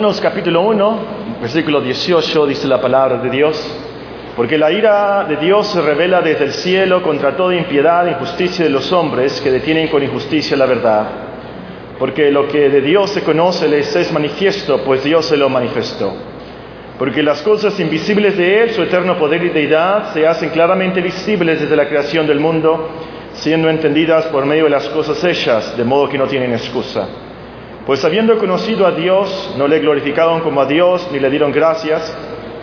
Romanos capítulo 1, versículo 18 dice la palabra de Dios, porque la ira de Dios se revela desde el cielo contra toda impiedad e injusticia de los hombres que detienen con injusticia la verdad. Porque lo que de Dios se conoce les es manifiesto, pues Dios se lo manifestó. Porque las cosas invisibles de Él, su eterno poder y deidad, se hacen claramente visibles desde la creación del mundo, siendo entendidas por medio de las cosas hechas, de modo que no tienen excusa. Pues habiendo conocido a Dios, no le glorificaron como a Dios, ni le dieron gracias,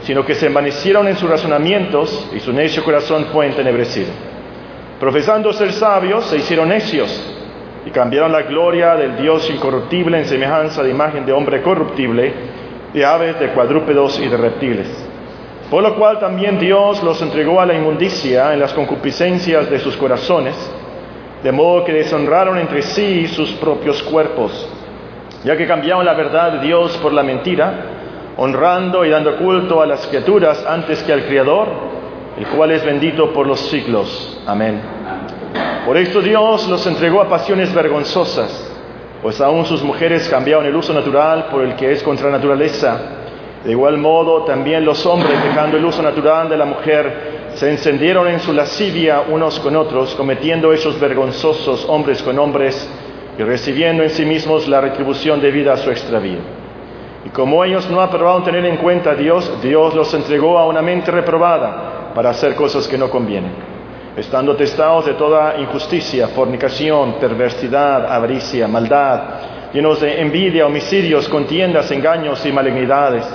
sino que se envanecieron en sus razonamientos y su necio corazón fue entenebrecido. Profesando ser sabios, se hicieron necios y cambiaron la gloria del Dios incorruptible en semejanza de imagen de hombre corruptible, de aves, de cuadrúpedos y de reptiles. Por lo cual también Dios los entregó a la inmundicia en las concupiscencias de sus corazones, de modo que deshonraron entre sí sus propios cuerpos, ya que cambiaron la verdad de Dios por la mentira, honrando y dando culto a las criaturas antes que al Creador, el cual es bendito por los siglos. Amén. Por esto Dios los entregó a pasiones vergonzosas, pues aún sus mujeres cambiaron el uso natural por el que es contra naturaleza. De igual modo, también los hombres, dejando el uso natural de la mujer, se encendieron en su lascivia unos con otros, cometiendo hechos vergonzosos hombres con hombres y recibiendo en sí mismos la retribución debida a su extravío. Y como ellos no aprobaron tener en cuenta a Dios, Dios los entregó a una mente reprobada para hacer cosas que no convienen, estando testados de toda injusticia, fornicación, perversidad, avaricia, maldad, llenos de envidia, homicidios, contiendas, engaños y malignidades,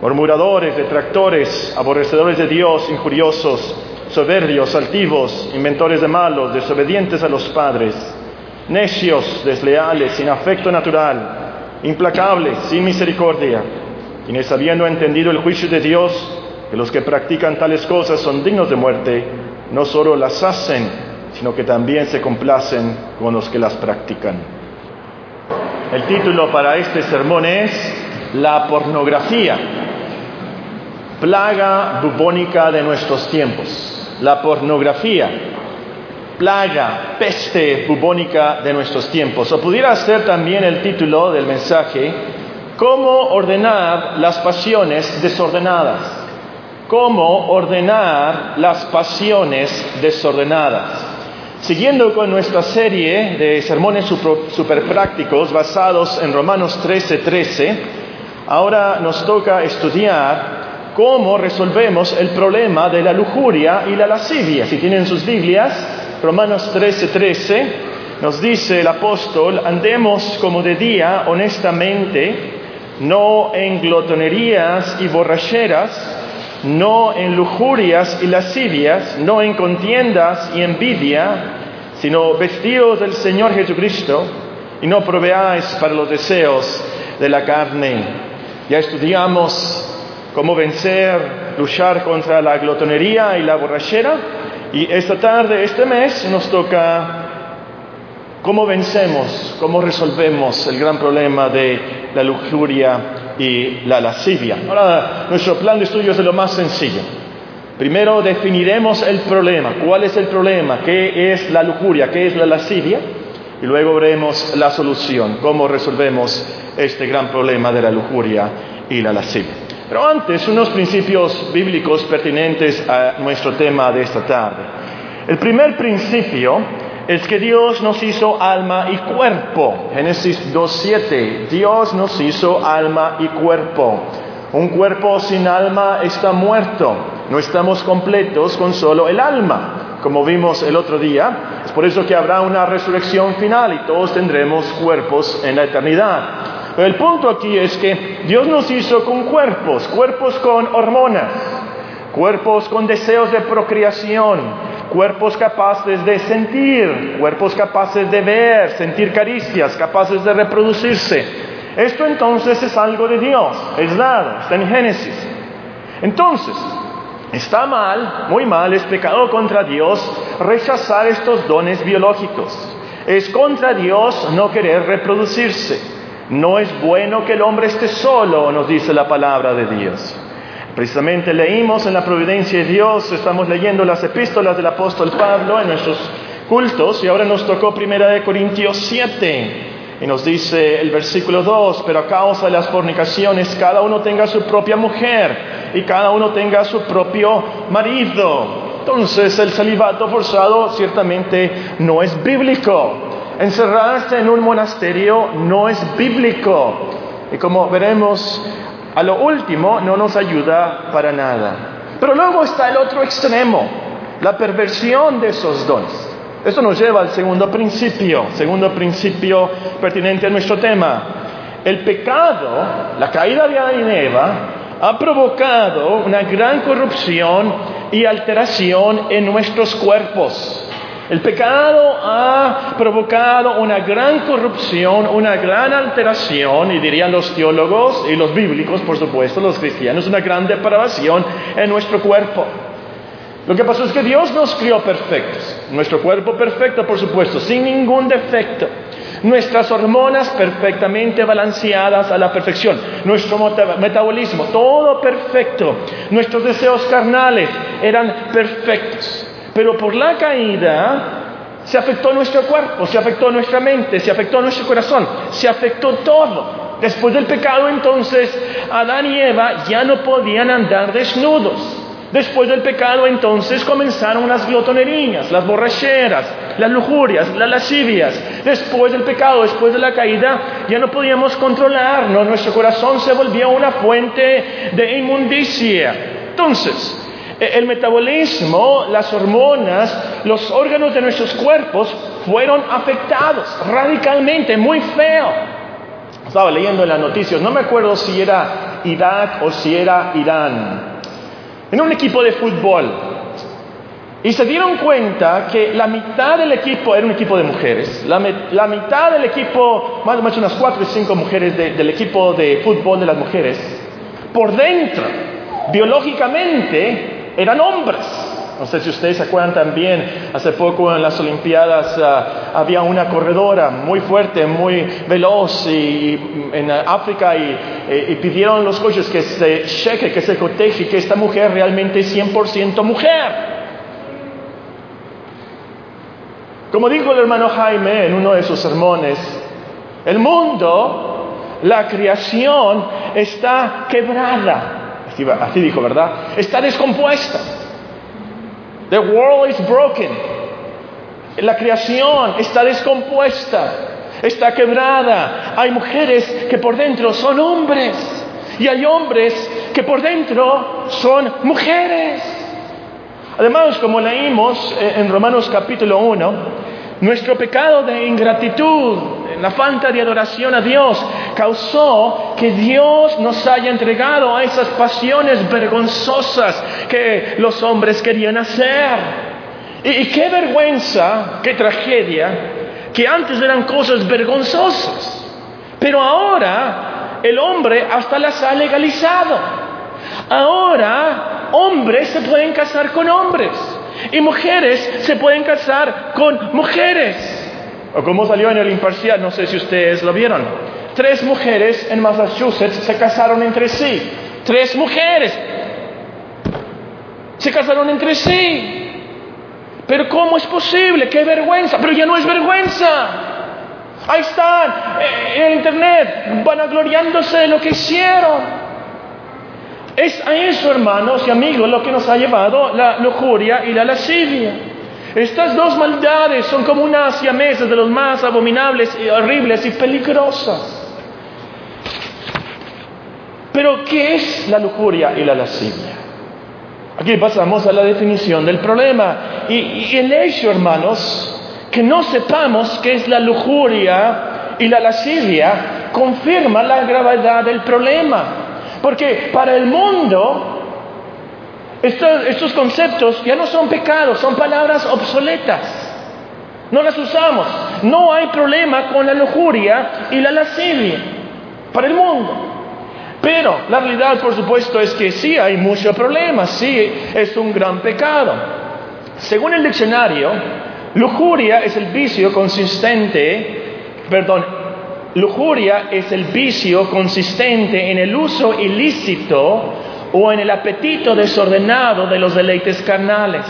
murmuradores, detractores, aborrecedores de Dios, injuriosos, soberbios, altivos, inventores de malos, desobedientes a los padres, necios, desleales, sin afecto natural, implacables, sin misericordia, quienes habiendo entendido el juicio de Dios, que los que practican tales cosas son dignos de muerte, no solo las hacen, sino que también se complacen con los que las practican. El título para este sermón es La pornografía, plaga bubónica de nuestros tiempos. La pornografía, plaga, peste bubónica de nuestros tiempos. O pudiera ser también el título del mensaje, ¿Cómo ordenar las pasiones desordenadas? ¿Cómo ordenar las pasiones desordenadas? Siguiendo con nuestra serie de sermones super prácticos basados en Romanos 13:13, 13, ahora nos toca estudiar cómo resolvemos el problema de la lujuria y la lascivia. Si tienen sus Biblias, Romanos 13:13 13, nos dice el apóstol, andemos como de día honestamente, no en glotonerías y borracheras, no en lujurias y lascivias, no en contiendas y envidia, sino vestidos del Señor Jesucristo y no proveáis para los deseos de la carne. Ya estudiamos cómo vencer, luchar contra la glotonería y la borrachera. Y esta tarde, este mes, nos toca cómo vencemos, cómo resolvemos el gran problema de la lujuria y la lascivia. Ahora, nuestro plan de estudio es de lo más sencillo. Primero definiremos el problema. ¿Cuál es el problema? ¿Qué es la lujuria? ¿Qué es la lascivia? Y luego veremos la solución, cómo resolvemos este gran problema de la lujuria y la lascivia. Pero antes, unos principios bíblicos pertinentes a nuestro tema de esta tarde. El primer principio es que Dios nos hizo alma y cuerpo. Génesis 2.7, Dios nos hizo alma y cuerpo. Un cuerpo sin alma está muerto. No estamos completos con solo el alma, como vimos el otro día. Es por eso que habrá una resurrección final y todos tendremos cuerpos en la eternidad. Pero el punto aquí es que Dios nos hizo con cuerpos, cuerpos con hormonas, cuerpos con deseos de procreación, cuerpos capaces de sentir, cuerpos capaces de ver, sentir caricias, capaces de reproducirse. Esto entonces es algo de Dios, es dado, está en Génesis. Entonces, está mal, muy mal, es pecado contra Dios rechazar estos dones biológicos. Es contra Dios no querer reproducirse. No es bueno que el hombre esté solo, nos dice la palabra de Dios. Precisamente leímos en la providencia de Dios, estamos leyendo las epístolas del apóstol Pablo en nuestros cultos y ahora nos tocó primera de Corintios 7. Y nos dice el versículo 2, pero a causa de las fornicaciones cada uno tenga su propia mujer y cada uno tenga su propio marido. Entonces el celibato forzado ciertamente no es bíblico. Encerrarse en un monasterio no es bíblico. Y como veremos, a lo último no nos ayuda para nada. Pero luego está el otro extremo, la perversión de esos dones. Esto nos lleva al segundo principio, segundo principio pertinente a nuestro tema. El pecado, la caída de Adán y Eva, ha provocado una gran corrupción y alteración en nuestros cuerpos. El pecado ha provocado una gran corrupción, una gran alteración, y dirían los teólogos y los bíblicos, por supuesto, los cristianos, una gran depravación en nuestro cuerpo. Lo que pasó es que Dios nos crió perfectos, nuestro cuerpo perfecto, por supuesto, sin ningún defecto, nuestras hormonas perfectamente balanceadas a la perfección, nuestro metabolismo, todo perfecto, nuestros deseos carnales eran perfectos, pero por la caída se afectó nuestro cuerpo, se afectó nuestra mente, se afectó nuestro corazón, se afectó todo. Después del pecado entonces Adán y Eva ya no podían andar desnudos. Después del pecado entonces comenzaron las glotonerías, las borracheras, las lujurias, las lascivias. Después del pecado, después de la caída, ya no podíamos controlarnos, nuestro corazón se volvió una fuente de inmundicia. Entonces, el metabolismo, las hormonas, los órganos de nuestros cuerpos fueron afectados radicalmente, muy feo. Estaba leyendo en las noticias, no me acuerdo si era Irak o si era Irán en un equipo de fútbol. Y se dieron cuenta que la mitad del equipo era un equipo de mujeres. La, mitad del equipo, más o menos unas cuatro o cinco mujeres del equipo de fútbol de las mujeres, por dentro, biológicamente, eran hombres. No sé si ustedes se acuerdan también, hace poco en las Olimpiadas ah, había una corredora muy fuerte, muy veloz y, en África eh, y, pidieron los coches que se cheque, que se coteje, que esta mujer realmente es 100% mujer. Como dijo el hermano Jaime en uno de sus sermones, el mundo, la creación está quebrada. Así dijo, ¿verdad? Está descompuesta. The world is broken. La creación está descompuesta, está quebrada. Hay mujeres que por dentro son hombres y hay hombres que por dentro son mujeres. Además, como leímos eh, en Romanos capítulo 1, nuestro pecado de ingratitud, la falta de adoración a Dios, causó que Dios nos haya entregado a esas pasiones vergonzosas que los hombres querían hacer. Y, qué vergüenza, qué tragedia, que antes eran cosas vergonzosas, pero ahora el hombre hasta las ha legalizado. Ahora hombres se pueden casar con hombres y mujeres se pueden casar con mujeres. O como salió en el imparcial, no sé si ustedes lo vieron. Tres mujeres en Massachusetts se casaron entre sí. Tres mujeres se casaron entre sí. Pero ¿cómo es posible? ¡Qué vergüenza! Pero ya no es vergüenza. Ahí están eh, en internet, vanagloriándose de lo que hicieron. Es a eso, hermanos y amigos, lo que nos ha llevado la lujuria y la lascivia. Estas dos maldades son como unas siamesas de los más abominables horribles y peligrosas. Pero, ¿qué es la lujuria y la lascivia? Aquí pasamos a la definición del problema. Y, y, el hecho, hermanos, que no sepamos qué es la lujuria y la lascivia, confirma la gravedad del problema. Porque para el mundo, estos, conceptos ya no son pecados, son palabras obsoletas. No las usamos. No hay problema con la lujuria y la lascivia para el mundo. Pero la realidad, por supuesto, es que sí hay mucho problema, sí es un gran pecado. Según el diccionario, lujuria es el vicio consistente, perdón, lujuria es el vicio consistente en el uso ilícito o en el apetito desordenado de los deleites carnales.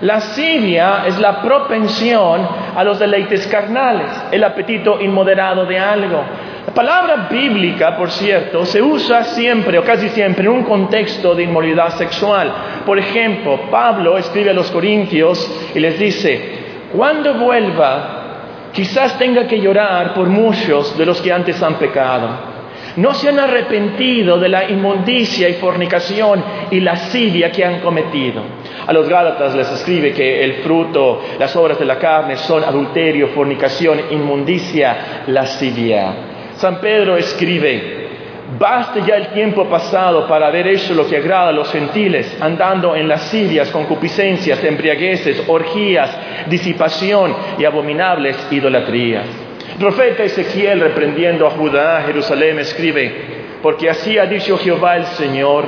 Lascivia es la propensión a los deleites carnales, el apetito inmoderado de algo. La palabra bíblica, por cierto, se usa siempre o casi siempre en un contexto de inmoralidad sexual. Por ejemplo, Pablo escribe a los Corintios y les dice, cuando vuelva, quizás tenga que llorar por muchos de los que antes han pecado no se han arrepentido de la inmundicia y fornicación y lascivia que han cometido. A los Gálatas les escribe que el fruto, las obras de la carne son adulterio, fornicación, inmundicia, lascivia. San Pedro escribe, Baste ya el tiempo pasado para haber hecho lo que agrada a los gentiles, andando en lascivias, concupiscencias, embriagueces, orgías, disipación y abominables idolatrías. El profeta Ezequiel, reprendiendo a Judá, Jerusalén, escribe, porque así ha dicho Jehová el Señor,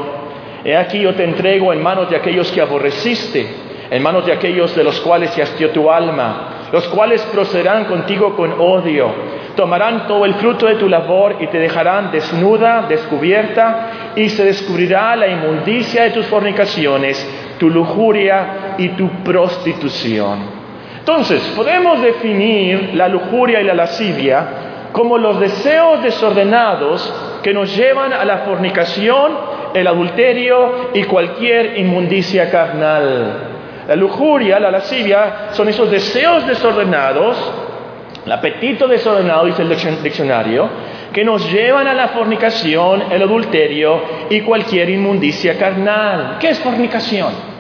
he aquí yo te entrego en manos de aquellos que aborreciste, en manos de aquellos de los cuales se hastió tu alma, los cuales procederán contigo con odio, tomarán todo el fruto de tu labor y te dejarán desnuda, descubierta, y se descubrirá la inmundicia de tus fornicaciones, tu lujuria y tu prostitución. Entonces, podemos definir la lujuria y la lascivia como los deseos desordenados que nos llevan a la fornicación, el adulterio y cualquier inmundicia carnal. La lujuria, la lascivia, son esos deseos desordenados, el apetito desordenado, dice el diccionario, que nos llevan a la fornicación, el adulterio y cualquier inmundicia carnal. ¿Qué es fornicación?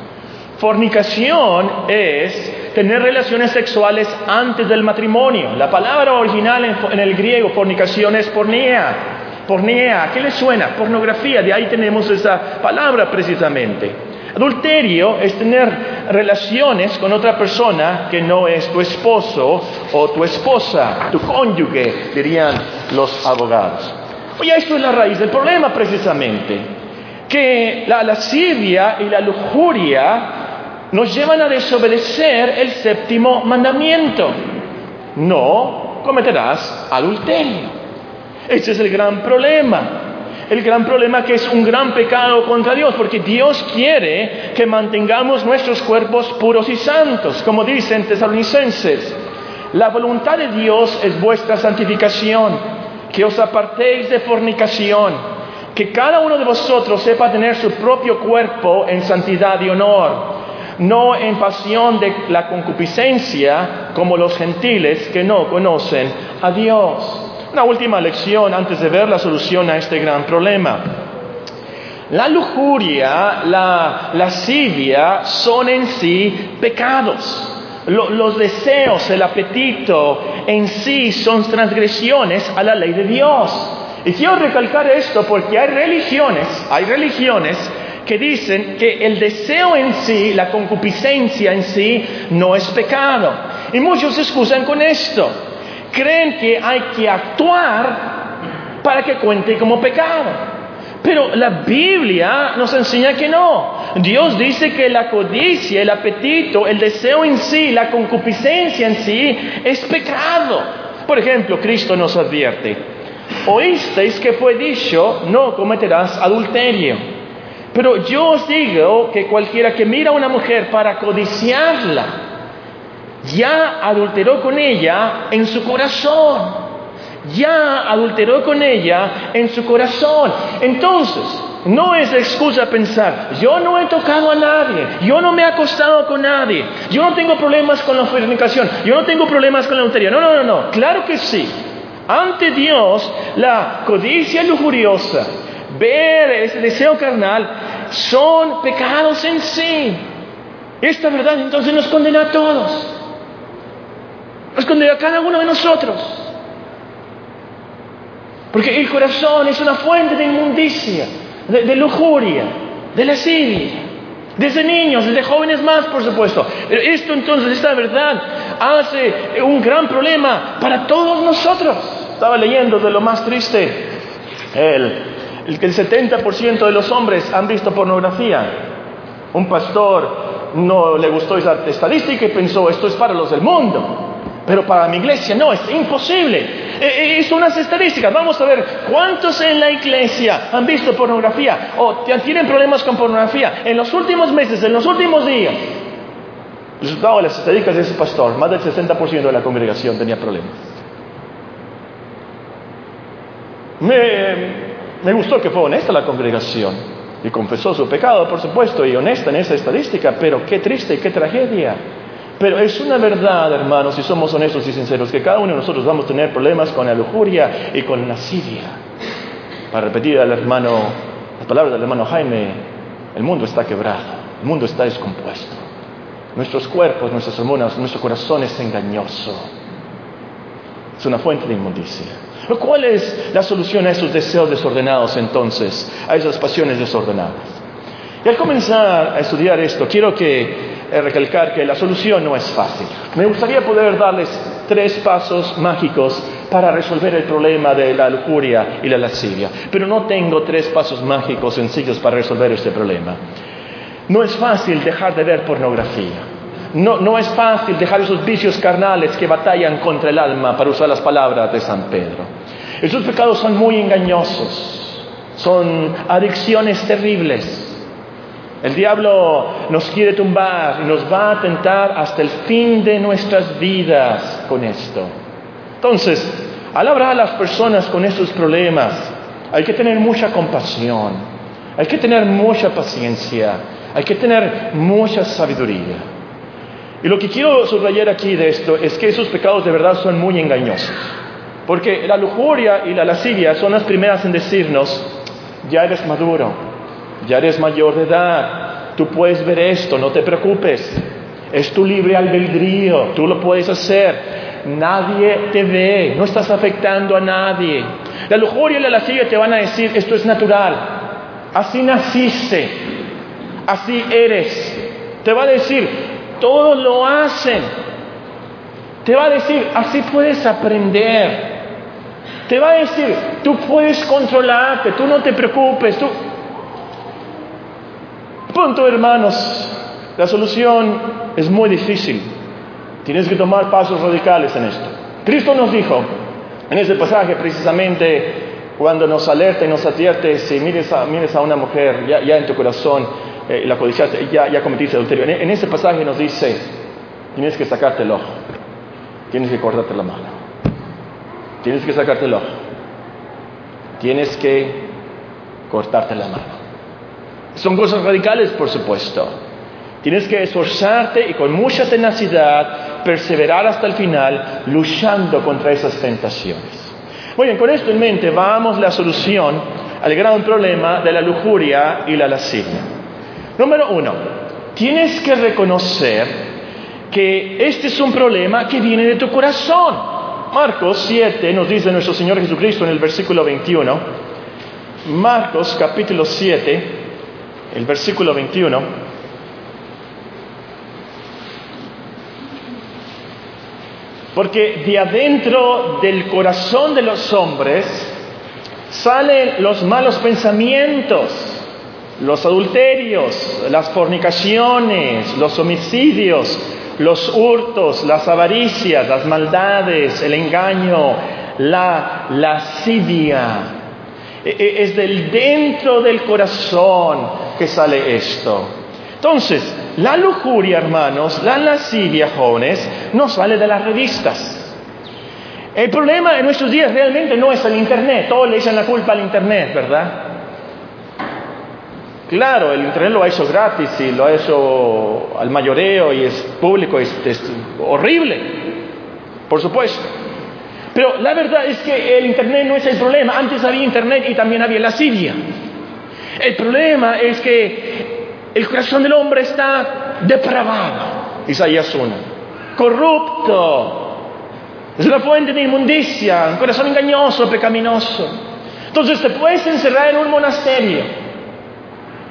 Fornicación es tener relaciones sexuales antes del matrimonio. La palabra original en, el griego, fornicación, es pornea. Pornea, ¿qué le suena? Pornografía, de ahí tenemos esa palabra precisamente. Adulterio es tener relaciones con otra persona que no es tu esposo o tu esposa, tu cónyuge, dirían los abogados. Oye, esto es la raíz del problema precisamente, que la lascivia y la lujuria nos llevan a desobedecer el séptimo mandamiento. No cometerás adulterio. Ese es el gran problema. El gran problema que es un gran pecado contra Dios, porque Dios quiere que mantengamos nuestros cuerpos puros y santos, como dicen tesalonicenses. La voluntad de Dios es vuestra santificación, que os apartéis de fornicación, que cada uno de vosotros sepa tener su propio cuerpo en santidad y honor no en pasión de la concupiscencia como los gentiles que no conocen a Dios. Una última lección antes de ver la solución a este gran problema. La lujuria, la lascivia son en sí pecados. los deseos, el apetito en sí son transgresiones a la ley de Dios. Y quiero recalcar esto porque hay religiones, hay religiones que dicen que el deseo en sí, la concupiscencia en sí, no es pecado. Y muchos se excusan con esto. Creen que hay que actuar para que cuente como pecado. Pero la Biblia nos enseña que no. Dios dice que la codicia, el apetito, el deseo en sí, la concupiscencia en sí es pecado. Por ejemplo, Cristo nos advierte, oísteis que fue dicho, no cometerás adulterio. Pero yo os digo que cualquiera que mira a una mujer para codiciarla, ya adulteró con ella en su corazón. Ya adulteró con ella en su corazón. Entonces, no es excusa pensar, yo no he tocado a nadie, yo no me he acostado con nadie, yo no tengo problemas con la fornicación, yo no tengo problemas con la adulterio. No, no, no, no, claro que sí. Ante Dios, la codicia lujuriosa, ver ese deseo carnal, son pecados en sí. Esta verdad entonces nos condena a todos. Nos condena a cada uno de nosotros. Porque el corazón es una fuente de inmundicia, de, lujuria, de lascivia. Desde niños, desde jóvenes más, por supuesto. Esto entonces, esta verdad, hace un gran problema para todos nosotros. Estaba leyendo de lo más triste. El el que el 70% de los hombres han visto pornografía. Un pastor no le gustó esa estadística y pensó, esto es para los del mundo. Pero para mi iglesia no, es imposible. E, e, son unas estadísticas. Vamos a ver cuántos en la iglesia han visto pornografía o tienen problemas con pornografía en los últimos meses, en los últimos días. Resultado de las estadísticas de ese pastor, más del 60% de la congregación tenía problemas. Me, gustó que fue honesta la congregación y confesó su pecado, por supuesto, y honesta en esa estadística, pero qué triste y qué tragedia. Pero es una verdad, hermanos, si somos honestos y sinceros, que cada uno de nosotros vamos a tener problemas con la lujuria y con la lascivia. Para repetir al hermano, las palabras del hermano Jaime, el mundo está quebrado, el mundo está descompuesto. Nuestros cuerpos, nuestras hormonas, nuestro corazón es engañoso. Es una fuente de inmundicia. ¿Cuál es la solución a esos deseos desordenados entonces, a esas pasiones desordenadas? Y al comenzar a estudiar esto, quiero que eh, recalcar que la solución no es fácil. Me gustaría poder darles tres pasos mágicos para resolver el problema de la lujuria y la lascivia, pero no tengo tres pasos mágicos sencillos para resolver este problema. No es fácil dejar de ver pornografía. No, no, es fácil dejar esos vicios carnales que batallan contra el alma, para usar las palabras de San Pedro. Esos pecados son muy engañosos, son adicciones terribles. El diablo nos quiere tumbar y nos va a tentar hasta el fin de nuestras vidas con esto. Entonces, al hablar a las personas con estos problemas, hay que tener mucha compasión, hay que tener mucha paciencia, hay que tener mucha sabiduría. Y lo que quiero subrayar aquí de esto es que esos pecados de verdad son muy engañosos. Porque la lujuria y la lascivia son las primeras en decirnos, ya eres maduro, ya eres mayor de edad, tú puedes ver esto, no te preocupes, es tu libre albedrío, tú lo puedes hacer, nadie te ve, no estás afectando a nadie. La lujuria y la lascivia te van a decir, esto es natural, así naciste, así eres. Te va a decir, todos lo hacen. Te va a decir, así puedes aprender. Te va a decir, tú puedes controlarte, tú no te preocupes, tú... Punto, hermanos. La solución es muy difícil. Tienes que tomar pasos radicales en esto. Cristo nos dijo en ese pasaje precisamente cuando nos alerta y nos advierte, si mires a, una mujer ya en tu corazón eh, la codicia, ya, ya cometiste adulterio. En, ese pasaje nos dice, tienes que sacarte el ojo, tienes que cortarte la mano, tienes que sacarte el ojo, tienes que cortarte la mano. Son cosas radicales, por supuesto. Tienes que esforzarte y con mucha tenacidad perseverar hasta el final luchando contra esas tentaciones. Muy bien, con esto en mente vamos a la solución al gran problema de la lujuria y la lascivia. Número uno, tienes que reconocer que este es un problema que viene de tu corazón. Marcos 7 nos dice nuestro Señor Jesucristo en el versículo 21. Marcos capítulo 7, el versículo 21. Porque de adentro del corazón de los hombres salen los malos pensamientos los adulterios, las fornicaciones, los homicidios, los hurtos, las avaricias, las maldades, el engaño, la lascivia. E, e, es del dentro del corazón que sale esto. Entonces, la lujuria, hermanos, la lascivia, jóvenes, no sale de las revistas. El problema en nuestros días realmente no es el Internet. Todos le echan la culpa al Internet, ¿verdad? Claro, el Internet lo ha hecho gratis y lo ha hecho al mayoreo y es público, es, es horrible, por supuesto. Pero la verdad es que el Internet no es el problema. Antes había Internet y también había la Siria. El problema es que el corazón del hombre está depravado. Isaías 1. Corrupto. Es la fuente de inmundicia, un corazón engañoso, pecaminoso. Entonces te puedes encerrar en un monasterio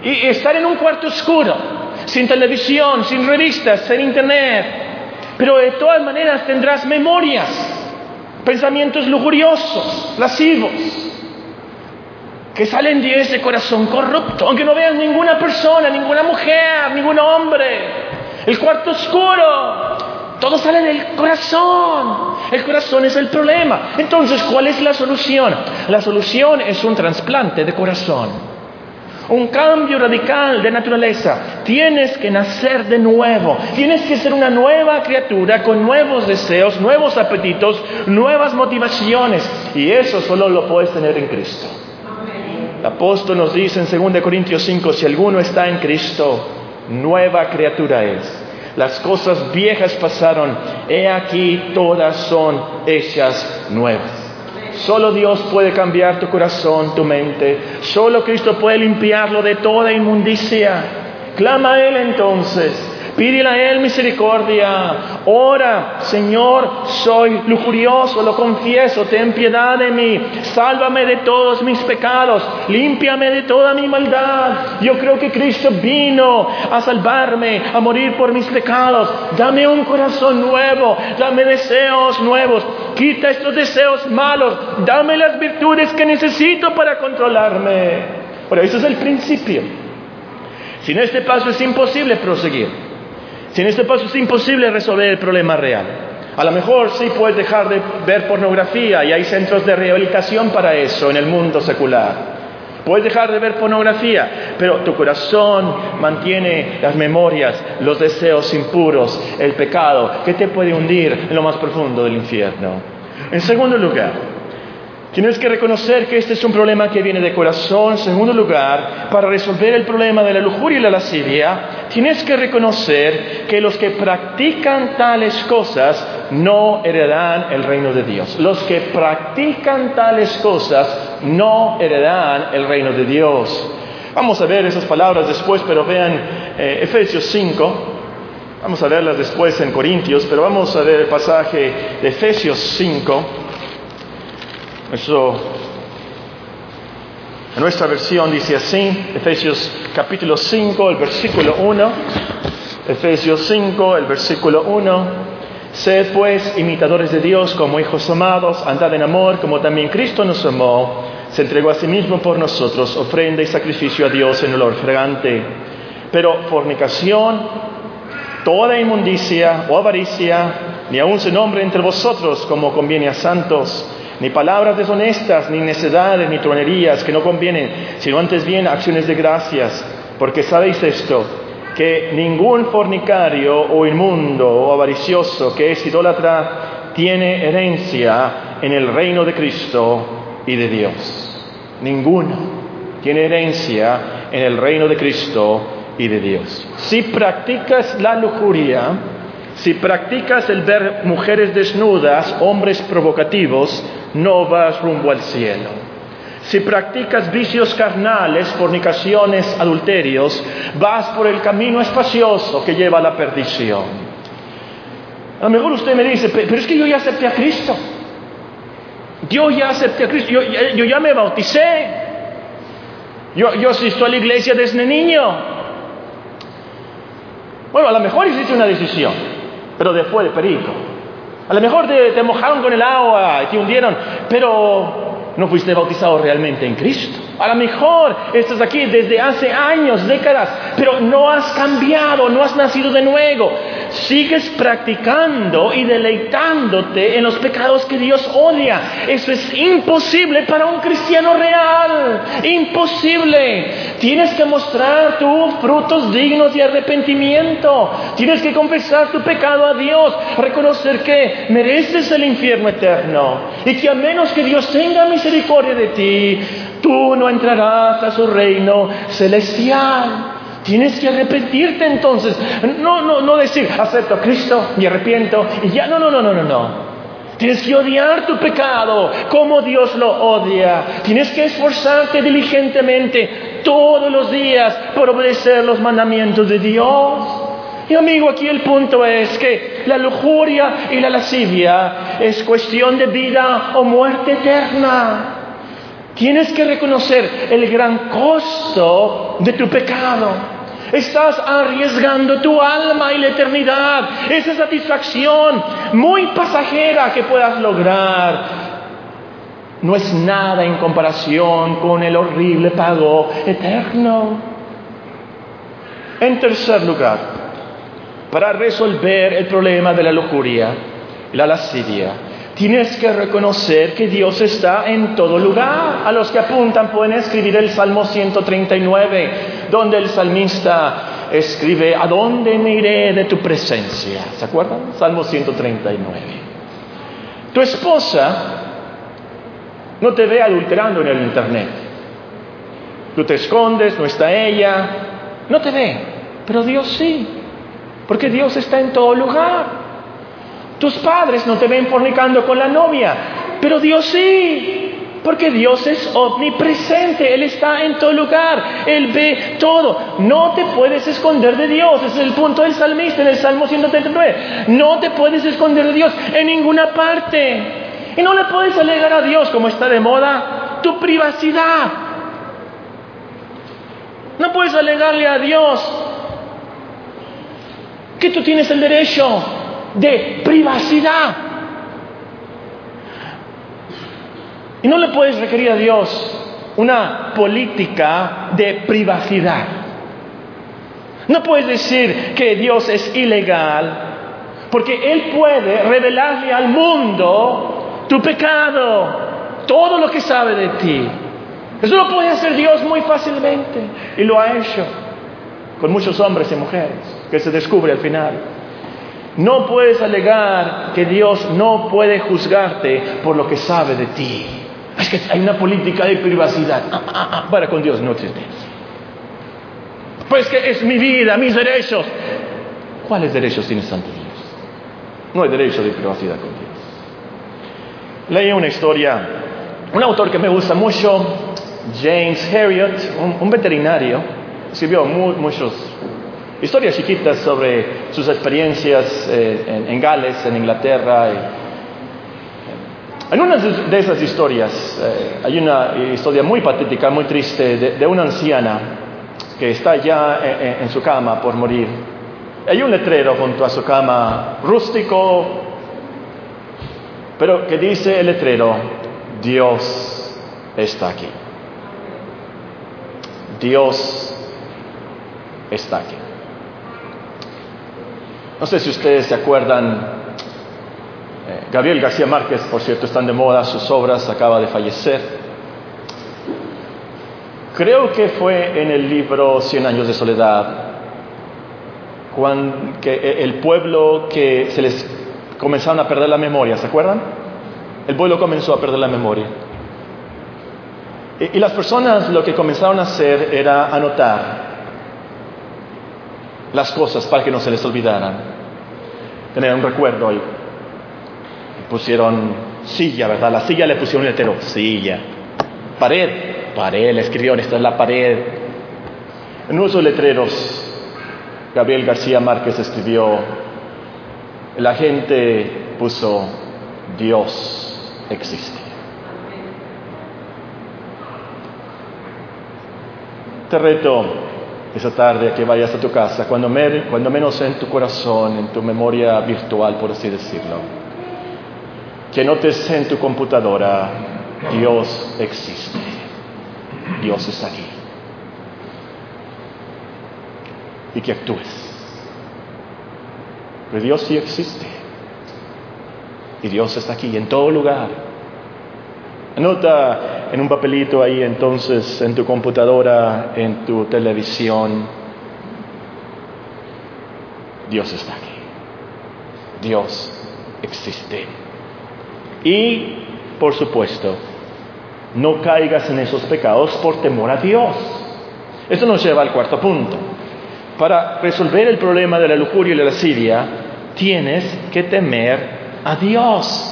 y estar en un cuarto oscuro, sin televisión, sin revistas, sin internet. Pero de todas maneras tendrás memorias, pensamientos lujuriosos, lascivos, que salen de ese corazón corrupto, aunque no veas ninguna persona, ninguna mujer, ningún hombre. El cuarto oscuro, todo sale del corazón. El corazón es el problema. Entonces, ¿cuál es la solución? La solución es un trasplante de corazón un cambio radical de naturaleza. Tienes que nacer de nuevo. Tienes que ser una nueva criatura con nuevos deseos, nuevos apetitos, nuevas motivaciones. Y eso solo lo puedes tener en Cristo. El apóstol nos dice en 2 Corintios 5, si alguno está en Cristo, nueva criatura es. Las cosas viejas pasaron, he aquí todas son hechas nuevas. Solo Dios puede cambiar tu corazón, tu mente. Solo Cristo puede limpiarlo de toda inmundicia. Clama a Él entonces. Pídele a Él misericordia. Ora, Señor, soy lujurioso, lo confieso, ten piedad de mí. Sálvame de todos mis pecados. Límpiame de toda mi maldad. Yo creo que Cristo vino a salvarme, a morir por mis pecados. Dame un corazón nuevo, dame deseos nuevos. Quita estos deseos malos. Dame las virtudes que necesito para controlarme. Pero eso es el principio. Sin este paso es imposible proseguir. Si en este paso es imposible resolver el problema real. A lo mejor sí puedes dejar de ver pornografía y hay centros de rehabilitación para eso en el mundo secular. Puedes dejar de ver pornografía, pero tu corazón mantiene las memorias, los deseos impuros, el pecado, que te puede hundir en lo más profundo del infierno. En segundo lugar, Tienes que reconocer que este es un problema que viene de corazón. En segundo lugar, para resolver el problema de la lujuria y la lascivia, tienes que reconocer que los que practican tales cosas no heredarán el reino de Dios. Los que practican tales cosas no heredarán el reino de Dios. Vamos a ver esas palabras después, pero vean eh, Efesios 5. Vamos a verlas después en Corintios, pero vamos a ver el pasaje de Efesios 5. Eso, en nuestra versión dice así, Efesios capítulo 5, el versículo 1, Efesios 5, el versículo 1, Sed pues imitadores de Dios como hijos amados, andad en amor como también Cristo nos amó, se entregó a sí mismo por nosotros, ofrenda y sacrificio a Dios en olor fragante. Pero fornicación, toda inmundicia o avaricia, ni aun se nombre entre vosotros como conviene a santos ni palabras deshonestas, ni necedades, ni tronerías que no convienen, sino antes bien acciones de gracias, porque sabéis esto, que ningún fornicario o inmundo o avaricioso que es idólatra tiene herencia en el reino de Cristo y de Dios. Ninguno tiene herencia en el reino de Cristo y de Dios. Si practicas la lujuria, si practicas el ver mujeres desnudas, hombres provocativos, no vas rumbo al cielo. Si practicas vicios carnales, fornicaciones, adulterios, vas por el camino espacioso que lleva a la perdición. A lo mejor usted me dice, pero es que yo ya acepté a Cristo. Yo ya acepté a Cristo, yo, ya me bauticé. Yo, yo asisto a la iglesia desde niño. Bueno, a lo mejor hiciste una decisión pero después de perico. A lo mejor te, mojaron con el agua y te hundieron, pero no fuiste bautizado realmente en Cristo. A lo mejor estás aquí desde hace años, décadas, pero no has cambiado, no has nacido de nuevo. Sigues practicando y deleitándote en los pecados que Dios odia. Eso es imposible para un cristiano real. Imposible. Tienes que mostrar tus frutos dignos de arrepentimiento. Tienes que confesar tu pecado a Dios. Reconocer que mereces el infierno eterno. Y que a menos que Dios tenga misericordia de ti, tú no entrarás a su reino celestial. Tienes que arrepentirte entonces. No, no, no decir, acepto a Cristo y arrepiento y ya. No, no, no, no, no, no. Tienes que odiar tu pecado como Dios lo odia. Tienes que esforzarte diligentemente todos los días por obedecer los mandamientos de Dios. Y amigo, aquí el punto es que la lujuria y la lascivia es cuestión de vida o muerte eterna. Tienes que reconocer el gran costo de tu pecado. Estás arriesgando tu alma y la eternidad, esa satisfacción muy pasajera que puedas lograr. No es nada en comparación con el horrible pago eterno. En tercer lugar, para resolver el problema de la lujuria, la lascivia, Tienes que reconocer que Dios está en todo lugar. A los que apuntan pueden escribir el Salmo 139, donde el salmista escribe, ¿a dónde me iré de tu presencia? ¿Se acuerdan? Salmo 139. Tu esposa no te ve adulterando en el Internet. Tú te escondes, no está ella, no te ve, pero Dios sí, porque Dios está en todo lugar. Tus padres no te ven fornicando con la novia, pero Dios sí, porque Dios es omnipresente, Él está en todo lugar, Él ve todo. No te puedes esconder de Dios, es el punto del salmista en el Salmo 139. No te puedes esconder de Dios en ninguna parte. Y no le puedes alegar a Dios, como está de moda, tu privacidad. No puedes alegarle a Dios que tú tienes el derecho de privacidad. Y no le puedes requerir a Dios una política de privacidad. No puedes decir que Dios es ilegal, porque Él puede revelarle al mundo tu pecado, todo lo que sabe de ti. Eso lo puede hacer Dios muy fácilmente y lo ha hecho con muchos hombres y mujeres que se descubre al final. No puedes alegar que Dios no puede juzgarte por lo que sabe de ti. Es que hay una política de privacidad. Ah, ah, ah, para con Dios no existe Pues que es mi vida, mis derechos. ¿Cuáles derechos tienes ante Dios? No hay derecho de privacidad con Dios. Leí una historia, un autor que me gusta mucho, James Herriot, un, veterinario, escribió muchas historias chiquitas sobre sus experiencias eh, en, Gales, en Inglaterra. en una de esas historias eh, hay una historia muy patética, muy triste, de, una anciana que está ya en, en, su cama por morir. Hay un letrero junto a su cama, rústico, pero que dice el letrero, Dios está aquí. Dios está aquí. No sé si ustedes se acuerdan, eh, Gabriel García Márquez, por cierto, están de moda, sus obras, acaba de fallecer. Creo que fue en el libro Cien años de soledad, cuando que el pueblo que se les comenzaron a perder la memoria, ¿se acuerdan? El pueblo comenzó a perder la memoria. Y, las personas lo que comenzaron a hacer era anotar las cosas para que no se les olvidaran. Tener un recuerdo ahí. Pusieron silla, ¿verdad? La silla le pusieron un silla. Pared, pared, le escribieron, esta es la pared. En uno de letreros, Gabriel García Márquez escribió la gente puso Dios existe. Te reto esa tarde que vayas a tu casa, cuando, cuando menos en tu corazón, en tu memoria virtual, por así decirlo. Que notes en tu computadora, Dios existe. Dios está aquí. Y que actúes. Pero Dios sí existe. Y Dios está aquí, en todo lugar. Anota en un papelito ahí entonces, en tu computadora, en tu televisión. Dios está aquí. Dios existe. Y, por supuesto, no caigas en esos pecados por temor a Dios. Eso nos lleva al cuarto punto. Para resolver el problema de la lujuria y la lascivia, tienes que temer a Dios.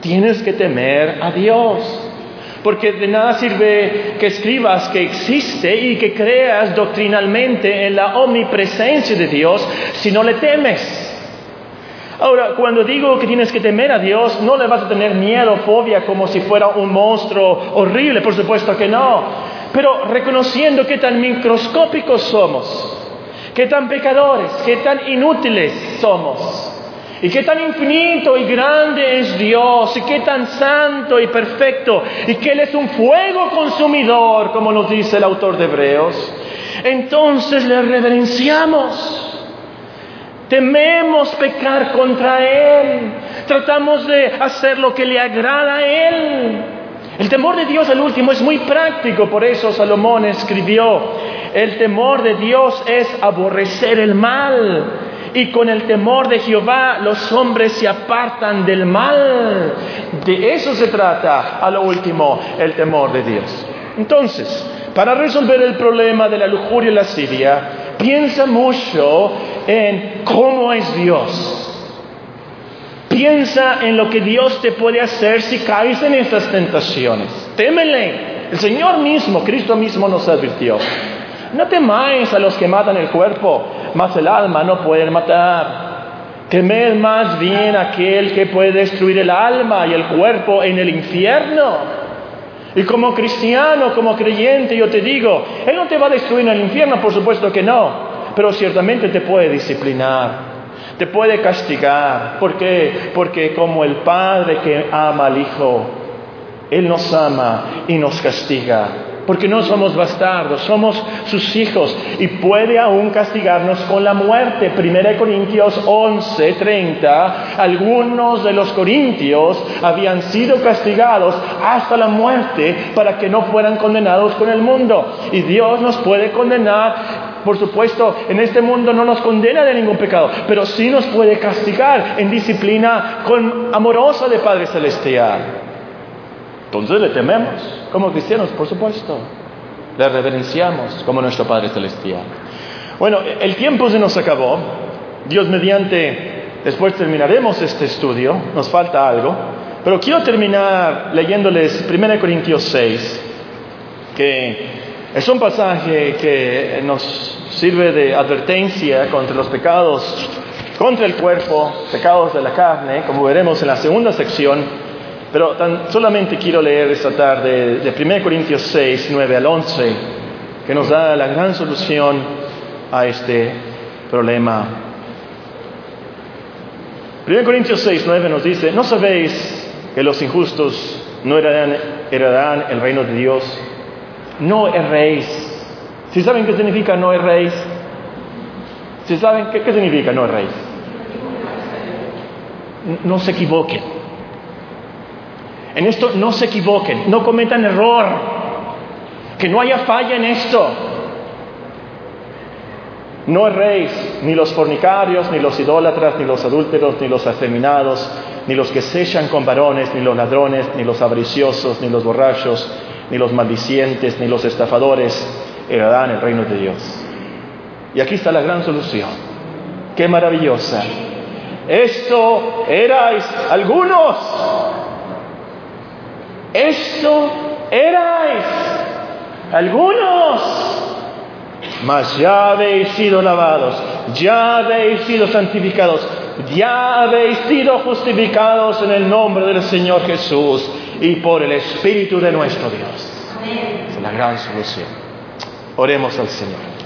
Tienes que temer a Dios. Porque de nada sirve que escribas que existe y que creas doctrinalmente en la omnipresencia de Dios si no le temes. Ahora, cuando digo que tienes que temer a Dios, no le vas a tener miedo, fobia, como si fuera un monstruo horrible, por supuesto que no. Pero reconociendo que tan microscópicos somos, qué tan pecadores, qué tan inútiles somos. Y qué tan infinito y grande es Dios, y qué tan santo y perfecto, y que Él es un fuego consumidor, como nos dice el autor de Hebreos. Entonces le reverenciamos. Tememos pecar contra Él. Tratamos de hacer lo que le agrada a Él. El temor de Dios al último es muy práctico, por eso Salomón escribió, el temor de Dios es aborrecer el mal y con el temor de Jehová los hombres se apartan del mal. De eso se trata a lo último el temor de Dios. Entonces, para resolver el problema de la lujuria y la lascivia, piensa mucho en cómo es Dios. Piensa en lo que Dios te puede hacer si caes en estas tentaciones. Témele. El Señor mismo, Cristo mismo nos advirtió. No temáis a los que matan el cuerpo, mas el alma no pueden matar. Temed más bien aquel que puede destruir el alma y el cuerpo en el infierno. Y como cristiano, como creyente, yo te digo, Él no te va a destruir en el infierno, por supuesto que no, pero ciertamente te puede disciplinar, te puede castigar. ¿Por qué? Porque como el Padre que ama al Hijo, Él nos ama y nos castiga porque no somos bastardos, somos sus hijos y puede aún castigarnos con la muerte. 1 Corintios 11, 30, algunos de los corintios habían sido castigados hasta la muerte para que no fueran condenados con el mundo. Y Dios nos puede condenar por supuesto, en este mundo no nos condena de ningún pecado, pero sí nos puede castigar en disciplina con amorosa de Padre Celestial. Entonces le tememos. Como cristianos, por supuesto. Le reverenciamos como nuestro Padre Celestial. Bueno, el tiempo se nos acabó. Dios mediante, después terminaremos este estudio. Nos falta algo. Pero quiero terminar leyéndoles 1 Corintios 6, que es un pasaje que nos sirve de advertencia contra los pecados, contra el cuerpo, pecados de la carne, como veremos en la segunda sección pero tan, solamente quiero leer esta tarde de 1 Corintios 6, 9 al 11, que nos da la gran solución a este problema. 1 Corintios 6, 9 nos dice, ¿no sabéis que los injustos no heredarán, el reino de Dios? No erréis. ¿Si saben qué significa no erréis? ¿Si saben qué, qué significa no erréis? No se equivoquen. En esto no se equivoquen, no cometan error, que no haya falla en esto. No erréis ni los fornicarios, ni los idólatras, ni los adúlteros, ni los afeminados, ni los que se echan con varones, ni los ladrones, ni los avariciosos, ni los borrachos, ni los maldicientes, ni los estafadores heredarán el reino de Dios. Y aquí está la gran solución. Qué maravillosa. Esto erais algunos esto erais algunos, mas ya habéis sido lavados, ya habéis sido santificados, ya habéis sido justificados en el nombre del Señor Jesús y por el Espíritu de nuestro Dios. Es la gran solución. Oremos al Señor.